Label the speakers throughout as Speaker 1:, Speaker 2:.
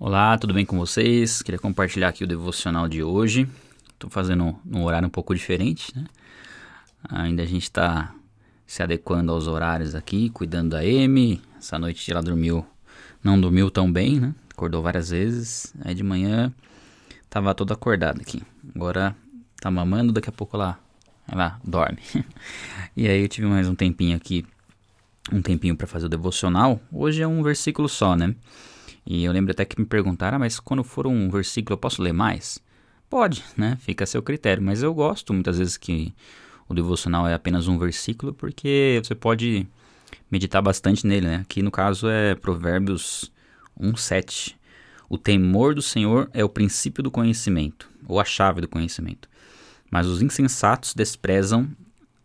Speaker 1: Olá, tudo bem com vocês? Queria compartilhar aqui o devocional de hoje. Estou fazendo num horário um pouco diferente, né? Ainda a gente está se adequando aos horários aqui, cuidando da Amy. Essa noite ela dormiu, não dormiu tão bem, né? Acordou várias vezes. Aí de manhã tava toda acordada aqui. Agora tá mamando, daqui a pouco ela, ela dorme. e aí eu tive mais um tempinho aqui, um tempinho para fazer o devocional. Hoje é um versículo só, né? E eu lembro até que me perguntaram, ah, mas quando for um versículo eu posso ler mais? Pode, né? Fica a seu critério. Mas eu gosto muitas vezes que o devocional é apenas um versículo, porque você pode meditar bastante nele, né? Aqui no caso é Provérbios 1,7. O temor do Senhor é o princípio do conhecimento, ou a chave do conhecimento. Mas os insensatos desprezam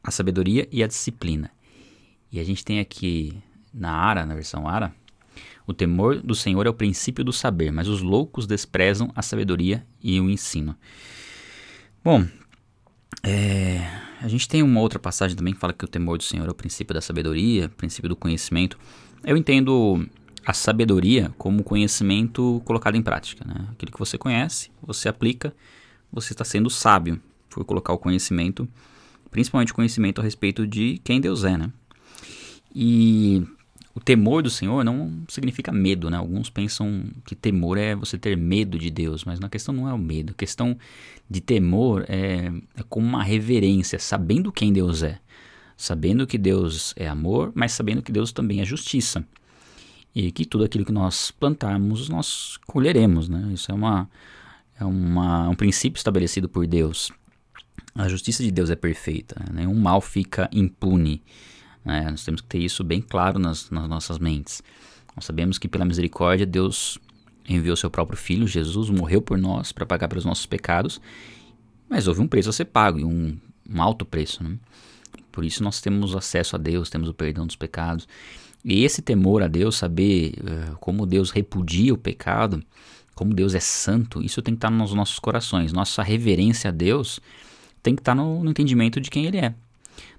Speaker 1: a sabedoria e a disciplina. E a gente tem aqui na Ara, na versão Ara, o temor do Senhor é o princípio do saber, mas os loucos desprezam a sabedoria e o ensino. Bom, é, a gente tem uma outra passagem também que fala que o temor do Senhor é o princípio da sabedoria, princípio do conhecimento. Eu entendo a sabedoria como conhecimento colocado em prática. Né? Aquilo que você conhece, você aplica, você está sendo sábio por colocar o conhecimento, principalmente o conhecimento a respeito de quem Deus é. Né? E o temor do Senhor não significa medo, né? Alguns pensam que temor é você ter medo de Deus, mas na questão não é o medo. A questão de temor é, é como uma reverência, sabendo quem Deus é. Sabendo que Deus é amor, mas sabendo que Deus também é justiça. E que tudo aquilo que nós plantarmos, nós colheremos, né? Isso é, uma, é uma, um princípio estabelecido por Deus. A justiça de Deus é perfeita, né? nenhum mal fica impune. Né? Nós temos que ter isso bem claro nas, nas nossas mentes. Nós sabemos que pela misericórdia Deus enviou seu próprio Filho, Jesus, morreu por nós para pagar pelos nossos pecados, mas houve um preço a ser pago, e um, um alto preço. Né? Por isso nós temos acesso a Deus, temos o perdão dos pecados. E esse temor a Deus, saber uh, como Deus repudia o pecado, como Deus é santo, isso tem que estar nos nossos corações. Nossa reverência a Deus tem que estar no, no entendimento de quem Ele é.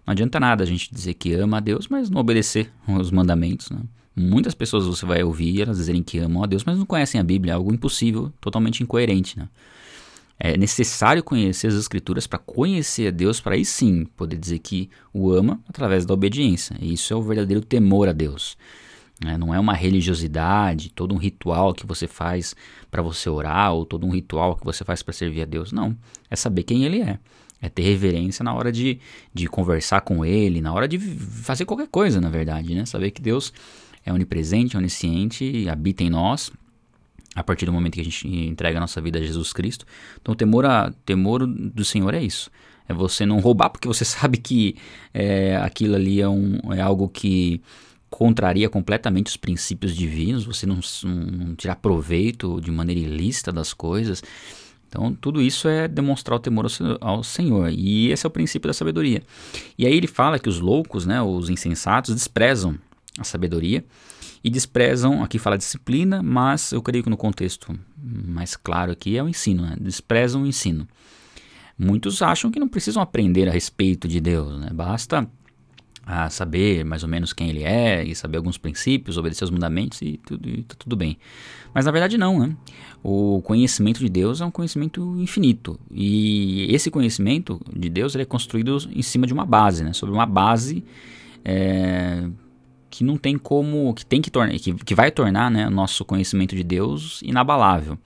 Speaker 1: Não adianta nada a gente dizer que ama a Deus, mas não obedecer os mandamentos. Né? Muitas pessoas você vai ouvir elas dizerem que amam a Deus, mas não conhecem a Bíblia, é algo impossível, totalmente incoerente. Né? É necessário conhecer as Escrituras para conhecer a Deus, para aí sim poder dizer que o ama através da obediência. E isso é o verdadeiro temor a Deus. É, não é uma religiosidade, todo um ritual que você faz para você orar, ou todo um ritual que você faz para servir a Deus. Não. É saber quem Ele é. É ter reverência na hora de, de conversar com ele, na hora de fazer qualquer coisa, na verdade, né? Saber que Deus é onipresente, onisciente, habita em nós, a partir do momento que a gente entrega a nossa vida a Jesus Cristo. Então, o temor, a, temor do Senhor é isso. É você não roubar porque você sabe que é, aquilo ali é, um, é algo que contraria completamente os princípios divinos, você não, não, não tirar proveito de maneira ilícita das coisas. Então, tudo isso é demonstrar o temor ao Senhor. E esse é o princípio da sabedoria. E aí ele fala que os loucos, né, os insensatos, desprezam a sabedoria e desprezam, aqui fala disciplina, mas eu creio que no contexto mais claro aqui é o ensino, né? desprezam o ensino. Muitos acham que não precisam aprender a respeito de Deus, né? basta a saber mais ou menos quem ele é e saber alguns princípios, obedecer os mandamentos e tudo, e tá tudo bem. Mas na verdade não, né? O conhecimento de Deus é um conhecimento infinito e esse conhecimento de Deus ele é construído em cima de uma base, né? Sobre uma base é, que não tem como, que tem que tornar, que, que vai tornar, né, nosso conhecimento de Deus inabalável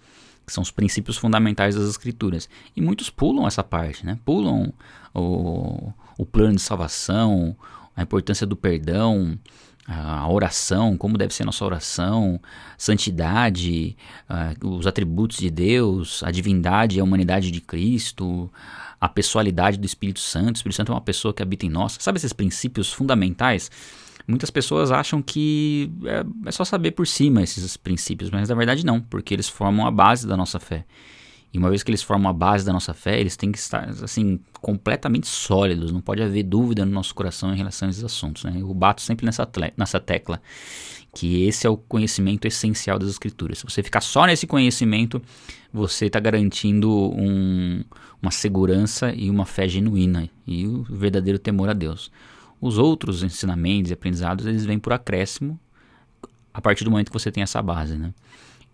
Speaker 1: que são os princípios fundamentais das escrituras. E muitos pulam essa parte, né? Pulam o, o plano de salvação, a importância do perdão, a oração, como deve ser nossa oração, santidade, os atributos de Deus, a divindade e a humanidade de Cristo, a pessoalidade do Espírito Santo. O Espírito Santo é uma pessoa que habita em nós. Sabe esses princípios fundamentais? Muitas pessoas acham que é, é só saber por cima esses princípios, mas na verdade não, porque eles formam a base da nossa fé. E uma vez que eles formam a base da nossa fé, eles têm que estar assim completamente sólidos, não pode haver dúvida no nosso coração em relação a esses assuntos. Né? Eu bato sempre nessa, nessa tecla, que esse é o conhecimento essencial das Escrituras. Se você ficar só nesse conhecimento, você está garantindo um, uma segurança e uma fé genuína e o verdadeiro temor a Deus. Os outros ensinamentos e aprendizados, eles vêm por acréscimo a partir do momento que você tem essa base, né?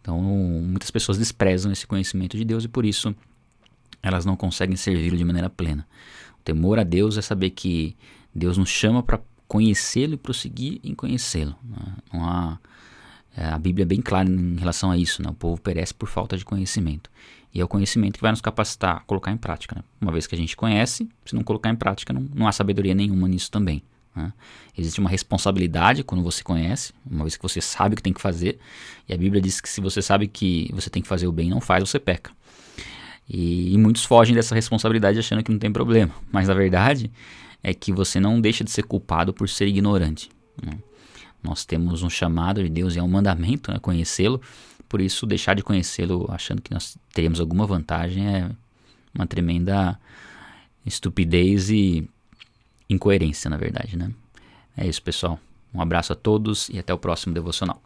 Speaker 1: Então, muitas pessoas desprezam esse conhecimento de Deus e por isso elas não conseguem servi-lo de maneira plena. O temor a Deus é saber que Deus nos chama para conhecê-lo e prosseguir em conhecê-lo. Né? Não há é, a Bíblia é bem clara em relação a isso, né? o povo perece por falta de conhecimento. E é o conhecimento que vai nos capacitar a colocar em prática. Né? Uma vez que a gente conhece, se não colocar em prática, não, não há sabedoria nenhuma nisso também. Né? Existe uma responsabilidade quando você conhece, uma vez que você sabe o que tem que fazer. E a Bíblia diz que se você sabe que você tem que fazer o bem não faz, você peca. E, e, muitos fogem dessa responsabilidade achando que não tem problema. Mas a verdade é que você não deixa de ser culpado por ser ignorante. Né? Nós temos um chamado de Deus e é um mandamento né, conhecê-lo. Por isso, deixar de conhecê-lo achando que nós teríamos alguma vantagem é uma tremenda estupidez e incoerência, na verdade, né? É isso, pessoal. Um abraço a todos e até o próximo devocional.